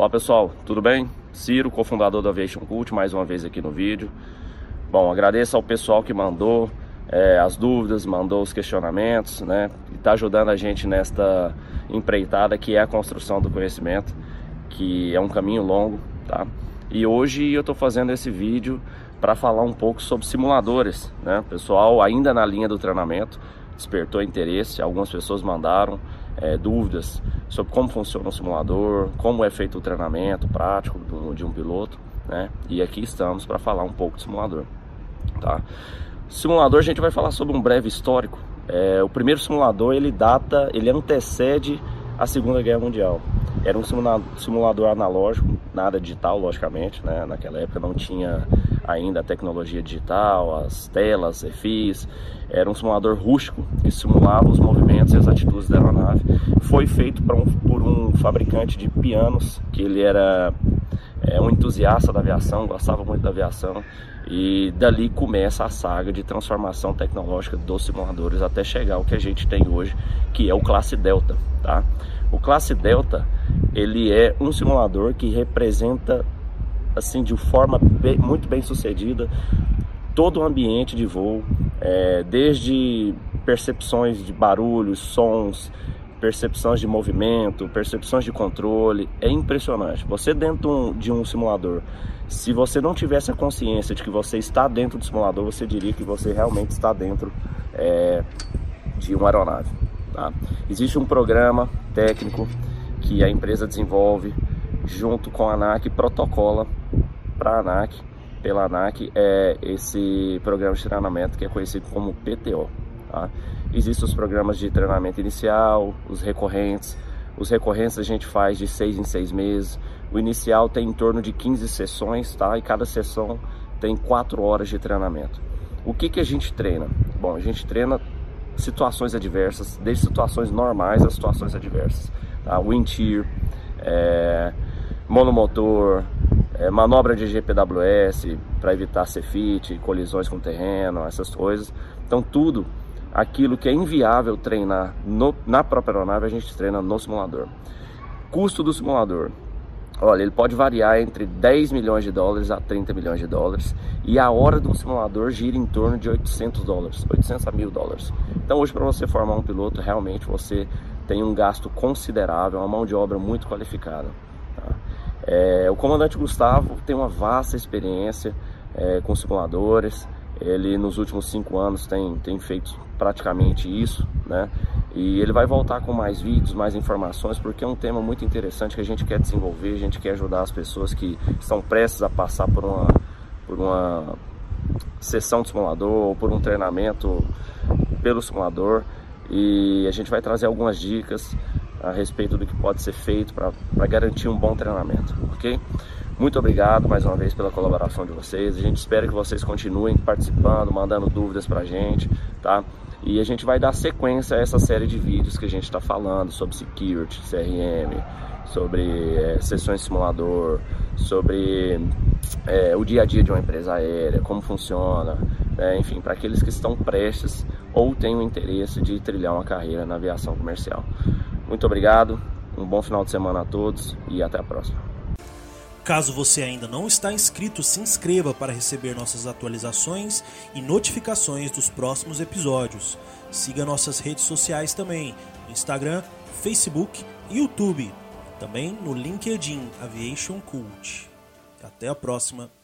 Olá pessoal, tudo bem? Ciro, cofundador da Aviation Cult, mais uma vez aqui no vídeo. Bom, agradeço ao pessoal que mandou é, as dúvidas, mandou os questionamentos, né? E está ajudando a gente nesta empreitada que é a construção do conhecimento, que é um caminho longo, tá? E hoje eu estou fazendo esse vídeo para falar um pouco sobre simuladores, né? Pessoal ainda na linha do treinamento despertou interesse, algumas pessoas mandaram é, dúvidas sobre como funciona o simulador, como é feito o treinamento prático de um piloto, né? E aqui estamos para falar um pouco de simulador, tá? Simulador a gente vai falar sobre um breve histórico. É, o primeiro simulador ele data, ele antecede a Segunda Guerra Mundial. Era um simulador analógico, nada digital, logicamente, né? Naquela época não tinha ainda a tecnologia digital, as telas, EFIs. Era um simulador rústico que simulava os movimentos e as atitudes da aeronave. Foi feito um, por um fabricante de pianos, que ele era é, um entusiasta da aviação, gostava muito da aviação. E dali começa a saga de transformação tecnológica dos simuladores até chegar ao que a gente tem hoje, que é o Classe Delta. Tá? O Classe Delta ele é um simulador que representa assim de forma bem, muito bem sucedida todo o ambiente de voo, é, desde percepções de barulhos, sons, percepções de movimento, percepções de controle, é impressionante. Você dentro de um simulador, se você não tivesse a consciência de que você está dentro do simulador, você diria que você realmente está dentro é, de uma aeronave. Tá? Existe um programa técnico que a empresa desenvolve junto com a ANAC protocola para a ANAC, pela ANAC, é esse programa de treinamento que é conhecido como PTO. Tá? Existem os programas de treinamento inicial, os recorrentes. Os recorrentes a gente faz de seis em seis meses. O inicial tem em torno de 15 sessões, tá? E cada sessão tem quatro horas de treinamento. O que, que a gente treina? Bom, a gente treina situações adversas, desde situações normais a situações adversas. Tá? Wind shear, é, monomotor, é, manobra de GPWS para evitar cefite, colisões com terreno, essas coisas. Então tudo aquilo que é inviável treinar no, na própria aeronave, a gente treina no simulador. Custo do simulador. Olha, ele pode variar entre 10 milhões de dólares a 30 milhões de dólares e a hora do simulador gira em torno de 800 dólares, 800 a mil dólares. Então hoje para você formar um piloto, realmente você tem um gasto considerável, uma mão de obra muito qualificada. Tá? É, o comandante Gustavo tem uma vasta experiência é, com simuladores, ele nos últimos cinco anos tem, tem feito praticamente isso, né? E ele vai voltar com mais vídeos, mais informações, porque é um tema muito interessante que a gente quer desenvolver, a gente quer ajudar as pessoas que estão prestes a passar por uma, por uma sessão de simulador ou por um treinamento pelo simulador. E a gente vai trazer algumas dicas a respeito do que pode ser feito para garantir um bom treinamento, ok? Muito obrigado mais uma vez pela colaboração de vocês. A gente espera que vocês continuem participando, mandando dúvidas para a gente, tá? E a gente vai dar sequência a essa série de vídeos que a gente está falando sobre security, CRM, sobre é, sessões de simulador, sobre é, o dia a dia de uma empresa aérea, como funciona, né? enfim, para aqueles que estão prestes ou têm o interesse de trilhar uma carreira na aviação comercial. Muito obrigado, um bom final de semana a todos e até a próxima. Caso você ainda não está inscrito, se inscreva para receber nossas atualizações e notificações dos próximos episódios. Siga nossas redes sociais também, Instagram, Facebook e YouTube. Também no LinkedIn Aviation Cult. Até a próxima.